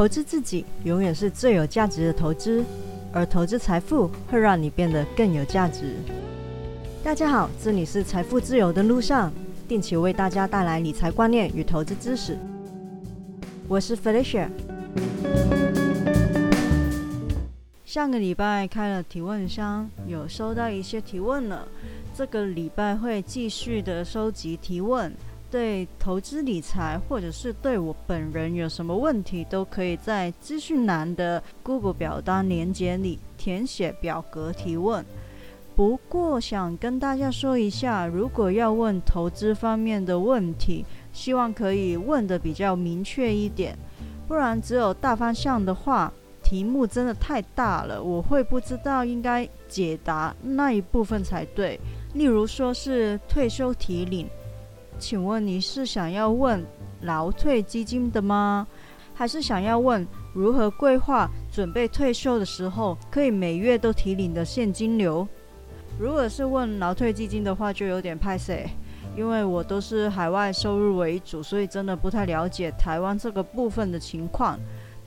投资自己永远是最有价值的投资，而投资财富会让你变得更有价值。大家好，这里是财富自由的路上，定期为大家带来理财观念与投资知识。我是 Felicia。上个礼拜开了提问箱，有收到一些提问了。这个礼拜会继续的收集提问。对投资理财，或者是对我本人有什么问题，都可以在资讯栏的 Google 表单连接里填写表格提问。不过想跟大家说一下，如果要问投资方面的问题，希望可以问的比较明确一点，不然只有大方向的话，题目真的太大了，我会不知道应该解答那一部分才对。例如说是退休提领。请问你是想要问劳退基金的吗？还是想要问如何规划准备退休的时候可以每月都提领的现金流？如果是问劳退基金的话，就有点派塞，因为我都是海外收入为主，所以真的不太了解台湾这个部分的情况。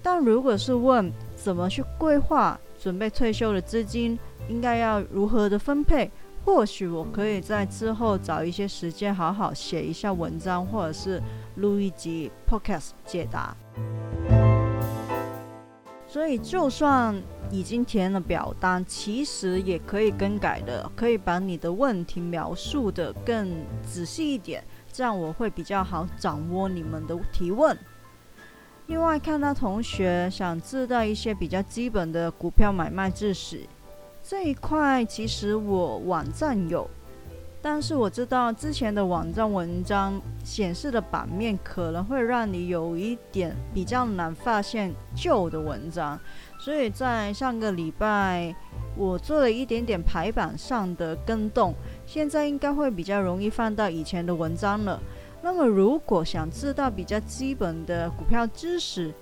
但如果是问怎么去规划准备退休的资金，应该要如何的分配？或许我可以在之后找一些时间，好好写一下文章，或者是录一集 podcast 解答。所以，就算已经填了表单，其实也可以更改的，可以把你的问题描述的更仔细一点，这样我会比较好掌握你们的提问。另外，看到同学想知道一些比较基本的股票买卖知识。这一块其实我网站有，但是我知道之前的网站文章显示的版面可能会让你有一点比较难发现旧的文章，所以在上个礼拜我做了一点点排版上的更动，现在应该会比较容易翻到以前的文章了。那么如果想知道比较基本的股票知识，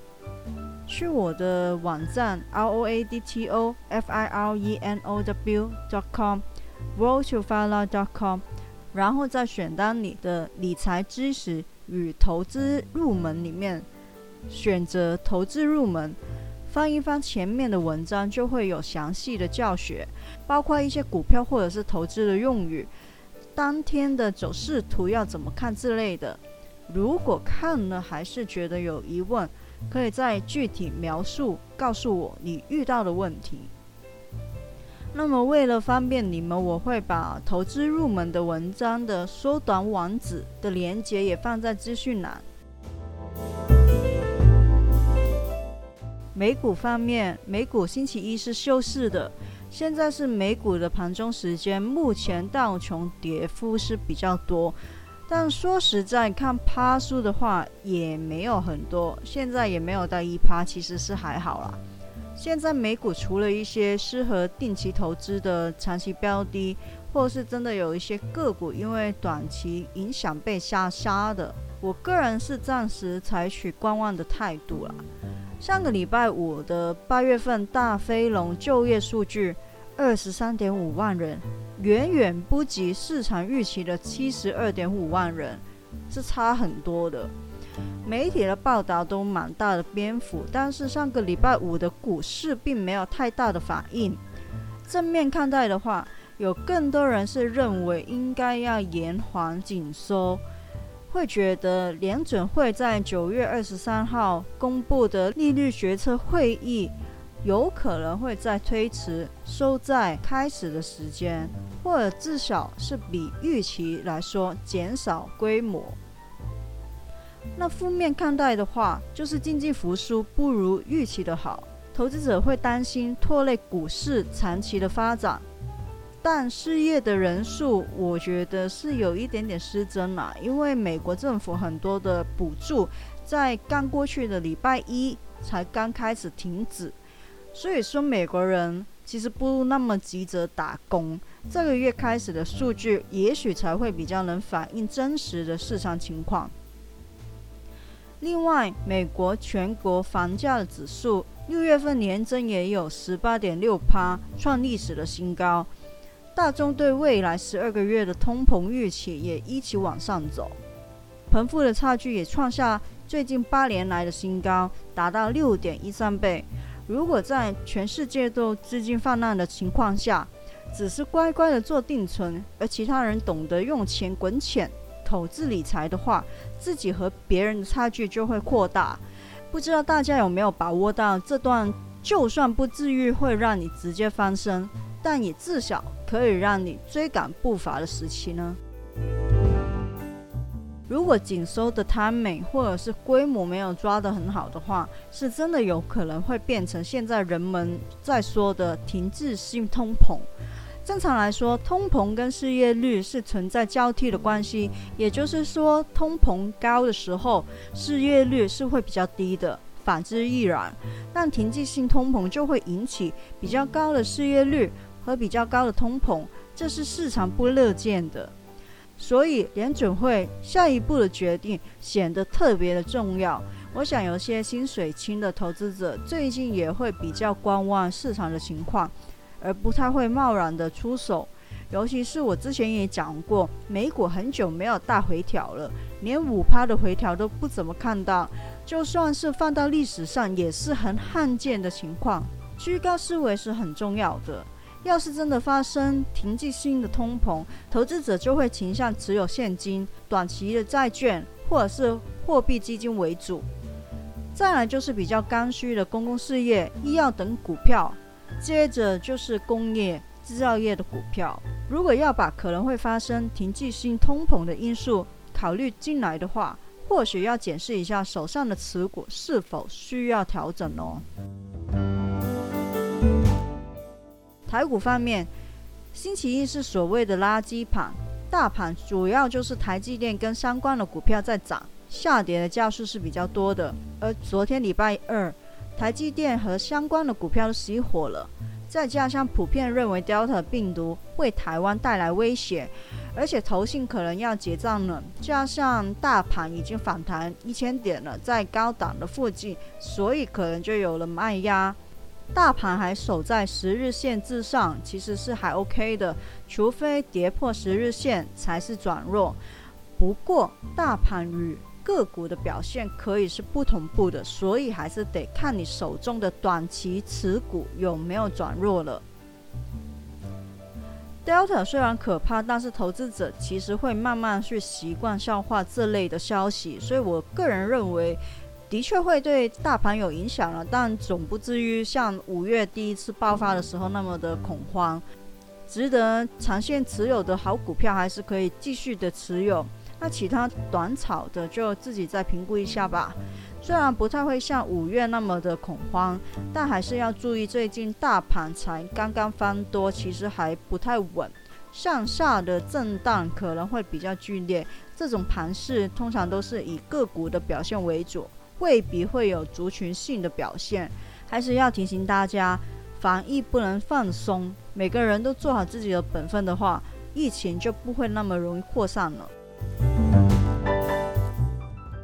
去我的网站 r o a d t o f i r e n o w dot com w o r l d to f i l a dot com，然后在选单里的理财知识与投资入门里面选择投资入门，翻一翻前面的文章就会有详细的教学，包括一些股票或者是投资的用语，当天的走势图要怎么看之类的。如果看了还是觉得有疑问，可以再具体描述，告诉我你遇到的问题。那么为了方便你们，我会把投资入门的文章的缩短网址的连接也放在资讯栏。美股方面，美股星期一是休市的，现在是美股的盘中时间，目前道琼跌幅是比较多。但说实在，看趴数的话也没有很多，现在也没有到一趴，其实是还好啦。现在美股除了一些适合定期投资的长期标的，或是真的有一些个股因为短期影响被下杀的，我个人是暂时采取观望的态度啦。上个礼拜五的八月份大飞龙就业数据，二十三点五万人。远远不及市场预期的七十二点五万人，是差很多的。媒体的报道都蛮大的篇幅，但是上个礼拜五的股市并没有太大的反应。正面看待的话，有更多人是认为应该要延缓紧缩，会觉得联准会在九月二十三号公布的利率决策会议。有可能会再推迟收债开始的时间，或者至少是比预期来说减少规模。那负面看待的话，就是经济复苏不如预期的好，投资者会担心拖累股市长期的发展。但失业的人数，我觉得是有一点点失真了，因为美国政府很多的补助在刚过去的礼拜一才刚开始停止。所以说，美国人其实不那么急着打工。这个月开始的数据，也许才会比较能反映真实的市场情况。另外，美国全国房价的指数六月份年增也有十八点六趴，创历史的新高。大众对未来十二个月的通膨预期也一起往上走，贫富的差距也创下最近八年来的新高。达到六点一三倍。如果在全世界都资金泛滥的情况下，只是乖乖的做定存，而其他人懂得用钱滚钱、投资理财的话，自己和别人的差距就会扩大。不知道大家有没有把握到这段？就算不至于会让你直接翻身，但也至少可以让你追赶步伐的时期呢？如果紧收的太美，或者是规模没有抓得很好的话，是真的有可能会变成现在人们在说的停滞性通膨。正常来说，通膨跟失业率是存在交替的关系，也就是说，通膨高的时候，失业率是会比较低的，反之亦然。但停滞性通膨就会引起比较高的失业率和比较高的通膨，这是市场不乐见的。所以联准会下一步的决定显得特别的重要。我想有些薪水轻的投资者最近也会比较观望市场的情况，而不太会贸然的出手。尤其是我之前也讲过，美股很久没有大回调了，连五趴的回调都不怎么看到。就算是放到历史上，也是很罕见的情况。居高思维是很重要的。要是真的发生停滞性的通膨，投资者就会倾向持有现金、短期的债券或者是货币基金为主。再来就是比较刚需的公共事业、医药等股票，接着就是工业、制造业的股票。如果要把可能会发生停滞性通膨的因素考虑进来的话，或许要检视一下手上的持股是否需要调整哦。台股方面，星期一是所谓的垃圾盘，大盘主要就是台积电跟相关的股票在涨，下跌的家数是比较多的。而昨天礼拜二，台积电和相关的股票都熄火了，再加上普遍认为 Delta 病毒为台湾带来威胁，而且投信可能要结账了，加上大盘已经反弹一千点了，在高档的附近，所以可能就有了卖压。大盘还守在十日线之上，其实是还 OK 的，除非跌破十日线才是转弱。不过大盘与个股的表现可以是不同步的，所以还是得看你手中的短期持股有没有转弱了。Delta 虽然可怕，但是投资者其实会慢慢去习惯消化这类的消息，所以我个人认为。的确会对大盘有影响了，但总不至于像五月第一次爆发的时候那么的恐慌。值得长线持有的好股票还是可以继续的持有，那其他短炒的就自己再评估一下吧。虽然不太会像五月那么的恐慌，但还是要注意最近大盘才刚刚翻多，其实还不太稳，向下的震荡可能会比较剧烈。这种盘势通常都是以个股的表现为主。未必会有族群性的表现，还是要提醒大家，防疫不能放松。每个人都做好自己的本分的话，疫情就不会那么容易扩散了。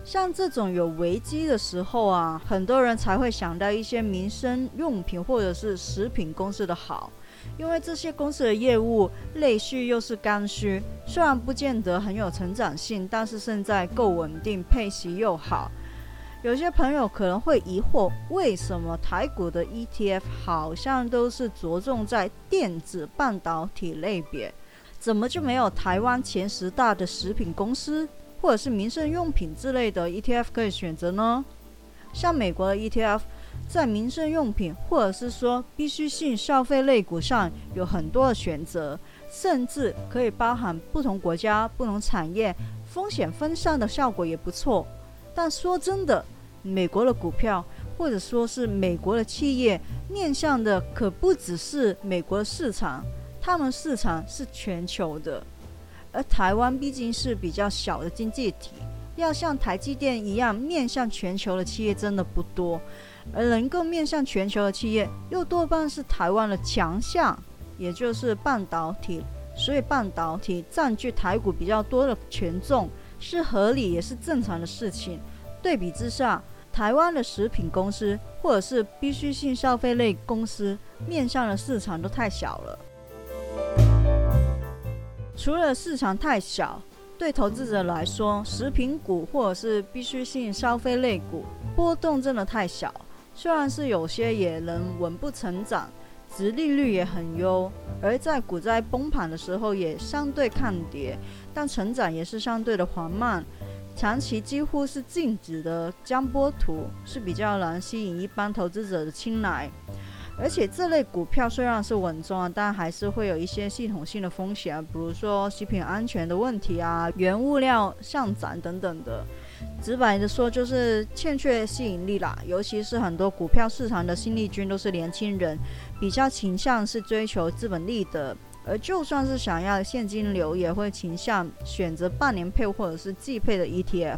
像这种有危机的时候啊，很多人才会想到一些民生用品或者是食品公司的好，因为这些公司的业务类需又是刚需，虽然不见得很有成长性，但是现在够稳定，配息又好。有些朋友可能会疑惑，为什么台股的 ETF 好像都是着重在电子半导体类别，怎么就没有台湾前十大的食品公司或者是民生用品之类的 ETF 可以选择呢？像美国的 ETF 在民生用品或者是说必需性消费类股上有很多的选择，甚至可以包含不同国家、不同产业，风险分散的效果也不错。但说真的，美国的股票或者说是美国的企业面向的可不只是美国的市场，他们市场是全球的。而台湾毕竟是比较小的经济体，要像台积电一样面向全球的企业真的不多。而能够面向全球的企业，又多半是台湾的强项，也就是半导体。所以半导体占据台股比较多的权重。是合理也是正常的事情。对比之下，台湾的食品公司或者是必需性消费类公司面向的市场都太小了。除了市场太小，对投资者来说，食品股或者是必需性消费类股波动真的太小。虽然是有些也能稳步成长，殖利率也很优，而在股灾崩盘的时候也相对抗跌，但成长也是相对的缓慢，长期几乎是静止的江波图是比较难吸引一般投资者的青睐。而且这类股票虽然是稳重，但还是会有一些系统性的风险，比如说食品安全的问题啊、原物料上涨等等的。直白的说，就是欠缺吸引力啦。尤其是很多股票市场的新力军都是年轻人，比较倾向是追求资本利得，而就算是想要现金流，也会倾向选择半年配或者是季配的 ETF。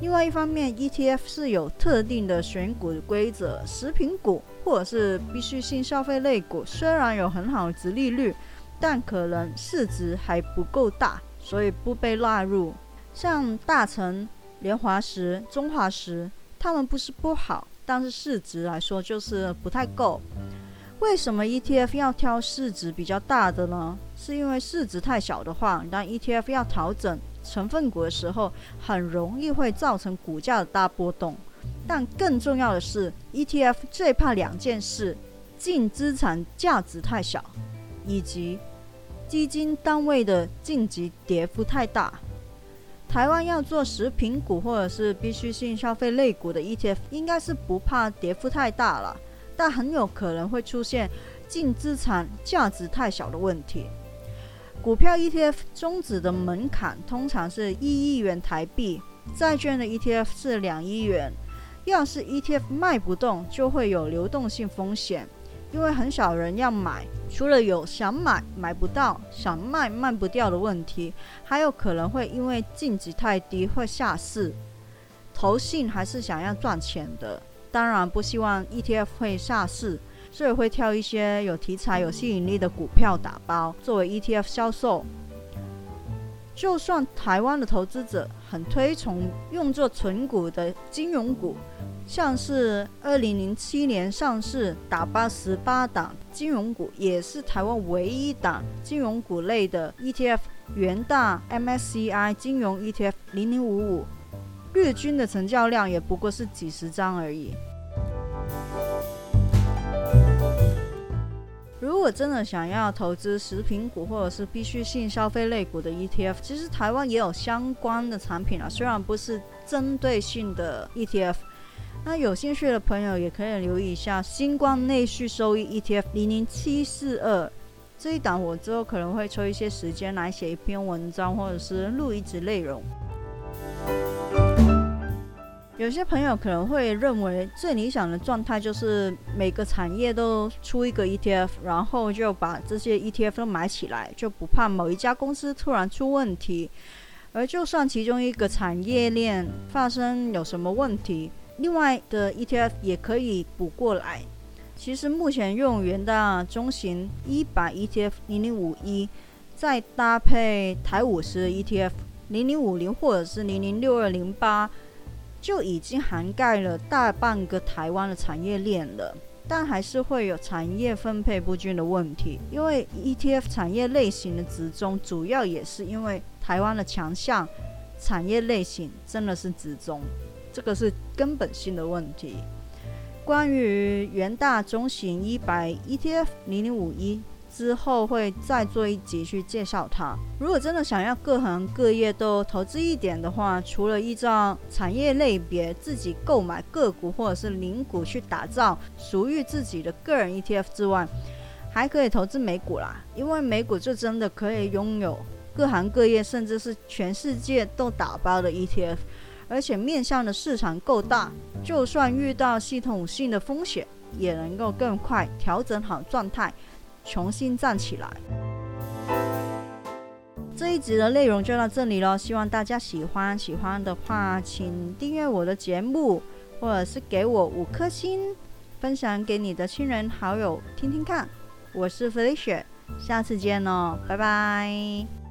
另外一方面，ETF 是有特定的选股规则，食品股或者是必需性消费类股，虽然有很好的值利率，但可能市值还不够大，所以不被纳入。像大成。联华石、中华石，他们不是不好，但是市值来说就是不太够。为什么 ETF 要挑市值比较大的呢？是因为市值太小的话，当 ETF 要调整成分股的时候，很容易会造成股价的大波动。但更重要的是，ETF 最怕两件事：净资产价值太小，以及基金单位的净值跌幅太大。台湾要做食品股或者是必需性消费类股的 ETF，应该是不怕跌幅太大了，但很有可能会出现净资产价值太小的问题。股票 ETF 终止的门槛通常是一亿元台币，债券的 ETF 是两亿元。要是 ETF 卖不动，就会有流动性风险。因为很少人要买，除了有想买买不到、想卖卖不掉的问题，还有可能会因为净值太低会下市。投信还是想要赚钱的，当然不希望 ETF 会下市，所以会挑一些有题材、有吸引力的股票打包作为 ETF 销售。就算台湾的投资者很推崇用作存股的金融股。像是二零零七年上市打八十八档金融股，也是台湾唯一档金融股类的 ETF，元大 MSCI 金融 ETF 零零五五，日均的成交量也不过是几十张而已。如果真的想要投资食品股或者是必需性消费类股的 ETF，其实台湾也有相关的产品啊，虽然不是针对性的 ETF。那有兴趣的朋友也可以留意一下新光内需收益 ETF 零零七四二这一档，我之后可能会抽一些时间来写一篇文章，或者是录一集内容。有些朋友可能会认为最理想的状态就是每个产业都出一个 ETF，然后就把这些 ETF 都买起来，就不怕某一家公司突然出问题。而就算其中一个产业链发生有什么问题，另外的 ETF 也可以补过来。其实目前用元大中型一百 ETF 零零五一，再搭配台五十 ETF 零零五零或者是零零六二零八，就已经涵盖了大半个台湾的产业链了。但还是会有产业分配不均的问题，因为 ETF 产业类型的集中，主要也是因为台湾的强项产业类型真的是集中。这个是根本性的问题。关于元大中型一百 ETF 零零五一之后会再做一集去介绍它。如果真的想要各行各业都投资一点的话，除了依照产业类别自己购买个股或者是零股去打造属于自己的个人 ETF 之外，还可以投资美股啦。因为美股就真的可以拥有各行各业甚至是全世界都打包的 ETF。而且面向的市场够大，就算遇到系统性的风险，也能够更快调整好状态，重新站起来。这一集的内容就到这里了，希望大家喜欢。喜欢的话，请订阅我的节目，或者是给我五颗星，分享给你的亲人好友听听看。我是 Felicia，下次见哦，拜拜。